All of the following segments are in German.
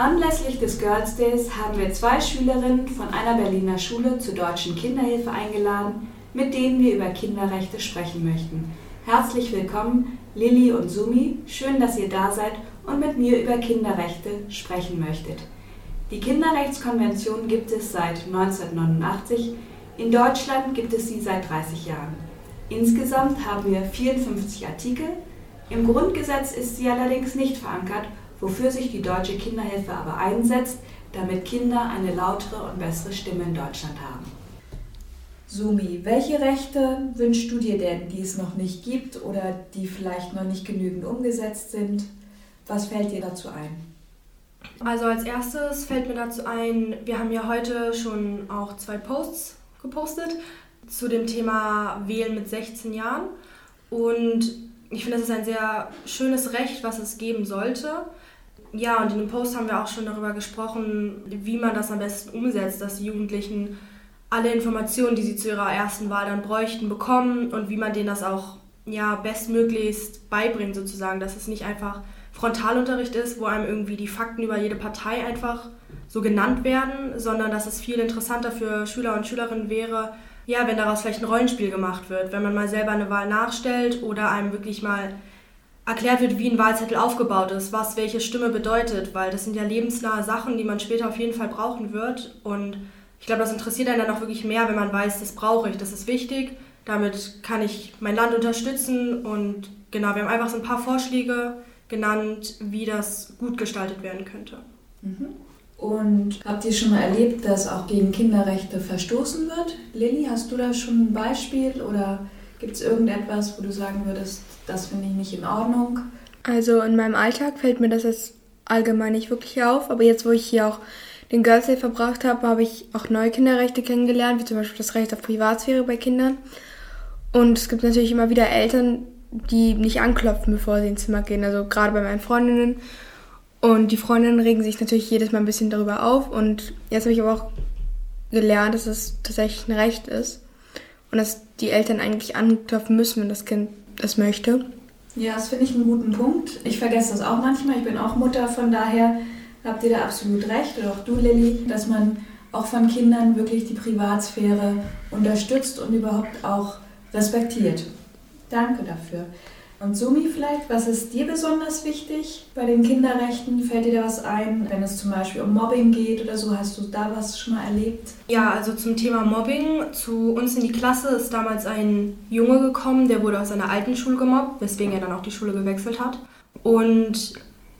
Anlässlich des Girls Days haben wir zwei Schülerinnen von einer Berliner Schule zur Deutschen Kinderhilfe eingeladen, mit denen wir über Kinderrechte sprechen möchten. Herzlich willkommen, Lilly und Sumi. Schön, dass ihr da seid und mit mir über Kinderrechte sprechen möchtet. Die Kinderrechtskonvention gibt es seit 1989. In Deutschland gibt es sie seit 30 Jahren. Insgesamt haben wir 54 Artikel. Im Grundgesetz ist sie allerdings nicht verankert wofür sich die Deutsche Kinderhilfe aber einsetzt, damit Kinder eine lautere und bessere Stimme in Deutschland haben. Sumi, welche Rechte wünschst du dir denn, die es noch nicht gibt oder die vielleicht noch nicht genügend umgesetzt sind? Was fällt dir dazu ein? Also als erstes fällt mir dazu ein, wir haben ja heute schon auch zwei Posts gepostet zu dem Thema Wählen mit 16 Jahren. Und ich finde, das ist ein sehr schönes Recht, was es geben sollte. Ja, und in dem Post haben wir auch schon darüber gesprochen, wie man das am besten umsetzt, dass die Jugendlichen alle Informationen, die sie zu ihrer ersten Wahl dann bräuchten, bekommen und wie man denen das auch ja, bestmöglichst beibringt, sozusagen, dass es nicht einfach Frontalunterricht ist, wo einem irgendwie die Fakten über jede Partei einfach so genannt werden, sondern dass es viel interessanter für Schüler und Schülerinnen wäre, ja, wenn daraus vielleicht ein Rollenspiel gemacht wird, wenn man mal selber eine Wahl nachstellt oder einem wirklich mal erklärt wird, wie ein Wahlzettel aufgebaut ist, was welche Stimme bedeutet, weil das sind ja lebensnahe Sachen, die man später auf jeden Fall brauchen wird. Und ich glaube, das interessiert einen dann auch wirklich mehr, wenn man weiß, das brauche ich, das ist wichtig, damit kann ich mein Land unterstützen. Und genau, wir haben einfach so ein paar Vorschläge genannt, wie das gut gestaltet werden könnte. Mhm. Und habt ihr schon mal erlebt, dass auch gegen Kinderrechte verstoßen wird? Lilly, hast du da schon ein Beispiel oder gibt es irgendetwas, wo du sagen würdest, das finde ich nicht in Ordnung. Also in meinem Alltag fällt mir das jetzt allgemein nicht wirklich auf, aber jetzt, wo ich hier auch den Girls Day verbracht habe, habe ich auch neue Kinderrechte kennengelernt, wie zum Beispiel das Recht auf Privatsphäre bei Kindern. Und es gibt natürlich immer wieder Eltern, die nicht anklopfen, bevor sie ins Zimmer gehen. Also gerade bei meinen Freundinnen. Und die Freundinnen regen sich natürlich jedes Mal ein bisschen darüber auf. Und jetzt habe ich aber auch gelernt, dass es tatsächlich ein Recht ist. Und dass die Eltern eigentlich anklopfen müssen, wenn das Kind das möchte. Ja, das finde ich einen guten Punkt. Ich vergesse das auch manchmal. Ich bin auch Mutter, von daher habt ihr da absolut recht. Oder auch du, Lilly, dass man auch von Kindern wirklich die Privatsphäre unterstützt und überhaupt auch respektiert. Danke dafür. Und Sumi vielleicht, was ist dir besonders wichtig bei den Kinderrechten? Fällt dir da was ein, wenn es zum Beispiel um Mobbing geht oder so? Hast du da was schon mal erlebt? Ja, also zum Thema Mobbing. Zu uns in die Klasse ist damals ein Junge gekommen, der wurde aus seiner alten Schule gemobbt, weswegen er dann auch die Schule gewechselt hat. Und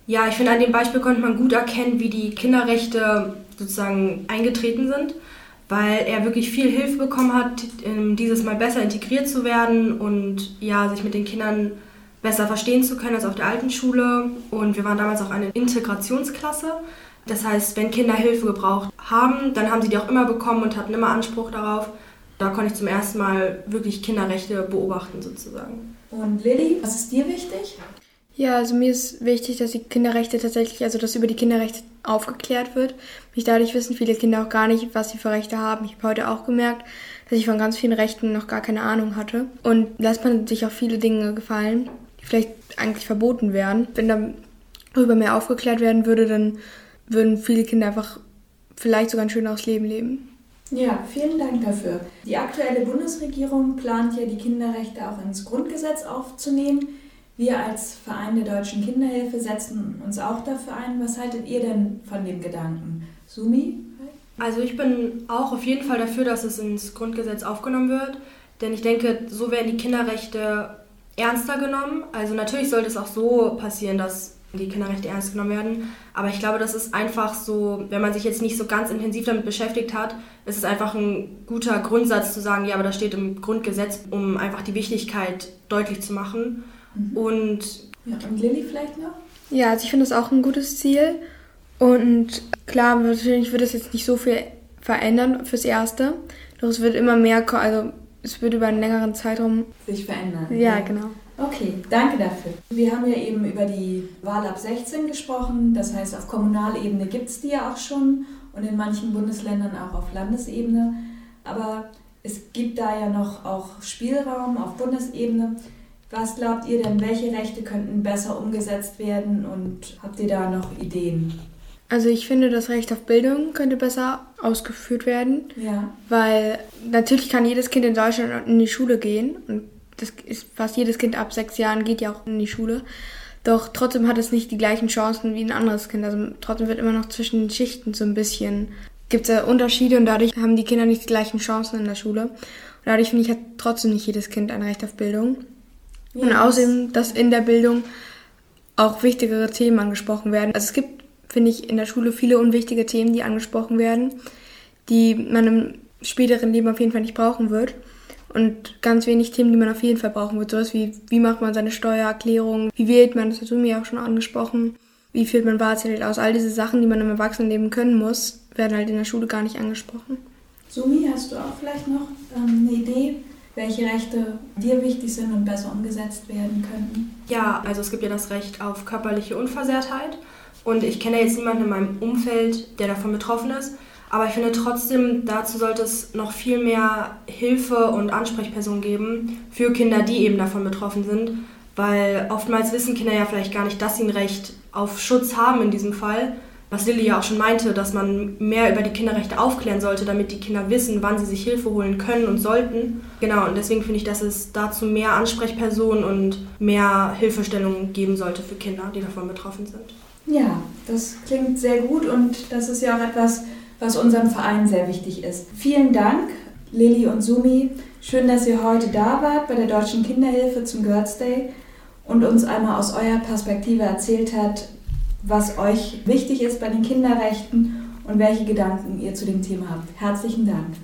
ja, ich finde, an dem Beispiel konnte man gut erkennen, wie die Kinderrechte sozusagen eingetreten sind weil er wirklich viel Hilfe bekommen hat, dieses Mal besser integriert zu werden und ja, sich mit den Kindern besser verstehen zu können als auf der alten Schule. Und wir waren damals auch eine Integrationsklasse. Das heißt, wenn Kinder Hilfe gebraucht haben, dann haben sie die auch immer bekommen und hatten immer Anspruch darauf. Da konnte ich zum ersten Mal wirklich Kinderrechte beobachten sozusagen. Und Lilly, was ist dir wichtig? Ja, also mir ist wichtig, dass die Kinderrechte tatsächlich, also dass über die Kinderrechte aufgeklärt wird. Mich dadurch wissen viele Kinder auch gar nicht, was sie für Rechte haben. Ich habe heute auch gemerkt, dass ich von ganz vielen Rechten noch gar keine Ahnung hatte. Und lässt man sich auch viele Dinge gefallen, die vielleicht eigentlich verboten wären. Wenn darüber mehr aufgeklärt werden würde, dann würden viele Kinder einfach vielleicht sogar ein schöneres Leben leben. Ja, vielen Dank dafür. Die aktuelle Bundesregierung plant ja, die Kinderrechte auch ins Grundgesetz aufzunehmen. Wir als Verein der Deutschen Kinderhilfe setzen uns auch dafür ein. Was haltet ihr denn von dem Gedanken? Sumi? Also ich bin auch auf jeden Fall dafür, dass es ins Grundgesetz aufgenommen wird. Denn ich denke, so werden die Kinderrechte ernster genommen. Also natürlich sollte es auch so passieren, dass die Kinderrechte ernst genommen werden. Aber ich glaube, das ist einfach so, wenn man sich jetzt nicht so ganz intensiv damit beschäftigt hat, ist es einfach ein guter Grundsatz zu sagen, ja, aber das steht im Grundgesetz, um einfach die Wichtigkeit deutlich zu machen. Mhm. Und, ja, und Lilly vielleicht noch? Ja, also ich finde das auch ein gutes Ziel. Und klar, natürlich wird es jetzt nicht so viel verändern fürs Erste. Doch es wird immer mehr, also es wird über einen längeren Zeitraum sich verändern. Ja, ja, genau. Okay, danke dafür. Wir haben ja eben über die Wahl ab 16 gesprochen. Das heißt, auf Kommunalebene gibt es die ja auch schon und in manchen Bundesländern auch auf Landesebene. Aber es gibt da ja noch auch Spielraum auf Bundesebene. Was glaubt ihr denn, welche Rechte könnten besser umgesetzt werden und habt ihr da noch Ideen? Also ich finde, das Recht auf Bildung könnte besser ausgeführt werden. Ja. Weil natürlich kann jedes Kind in Deutschland in die Schule gehen. Und das ist fast jedes Kind ab sechs Jahren geht ja auch in die Schule. Doch trotzdem hat es nicht die gleichen Chancen wie ein anderes Kind. Also trotzdem wird immer noch zwischen den Schichten so ein bisschen gibt es Unterschiede und dadurch haben die Kinder nicht die gleichen Chancen in der Schule. Und dadurch finde ich, hat trotzdem nicht jedes Kind ein Recht auf Bildung. Ja, und außerdem, dass in der Bildung auch wichtigere Themen angesprochen werden. Also es gibt, finde ich, in der Schule viele unwichtige Themen, die angesprochen werden, die man im späteren Leben auf jeden Fall nicht brauchen wird. Und ganz wenig Themen, die man auf jeden Fall brauchen wird. Sowas wie, wie macht man seine Steuererklärung, wie wählt man, das hast du mir auch schon angesprochen, wie führt man Wahlzettel aus. All diese Sachen, die man im Erwachsenenleben können muss, werden halt in der Schule gar nicht angesprochen. Sumi, hast du auch vielleicht noch ähm, eine Idee, welche Rechte dir wichtig sind und besser umgesetzt werden könnten? Ja, also es gibt ja das Recht auf körperliche Unversehrtheit. Und ich kenne jetzt niemanden in meinem Umfeld, der davon betroffen ist. Aber ich finde trotzdem, dazu sollte es noch viel mehr Hilfe und Ansprechpersonen geben für Kinder, die eben davon betroffen sind. Weil oftmals wissen Kinder ja vielleicht gar nicht, dass sie ein Recht auf Schutz haben in diesem Fall. Was Lilly ja auch schon meinte, dass man mehr über die Kinderrechte aufklären sollte, damit die Kinder wissen, wann sie sich Hilfe holen können und sollten. Genau, und deswegen finde ich, dass es dazu mehr Ansprechpersonen und mehr Hilfestellungen geben sollte für Kinder, die davon betroffen sind. Ja, das klingt sehr gut und das ist ja auch etwas, was unserem Verein sehr wichtig ist. Vielen Dank, Lilly und Sumi. Schön, dass ihr heute da wart bei der Deutschen Kinderhilfe zum Girls Day und uns einmal aus eurer Perspektive erzählt hat, was euch wichtig ist bei den Kinderrechten und welche Gedanken ihr zu dem Thema habt. Herzlichen Dank.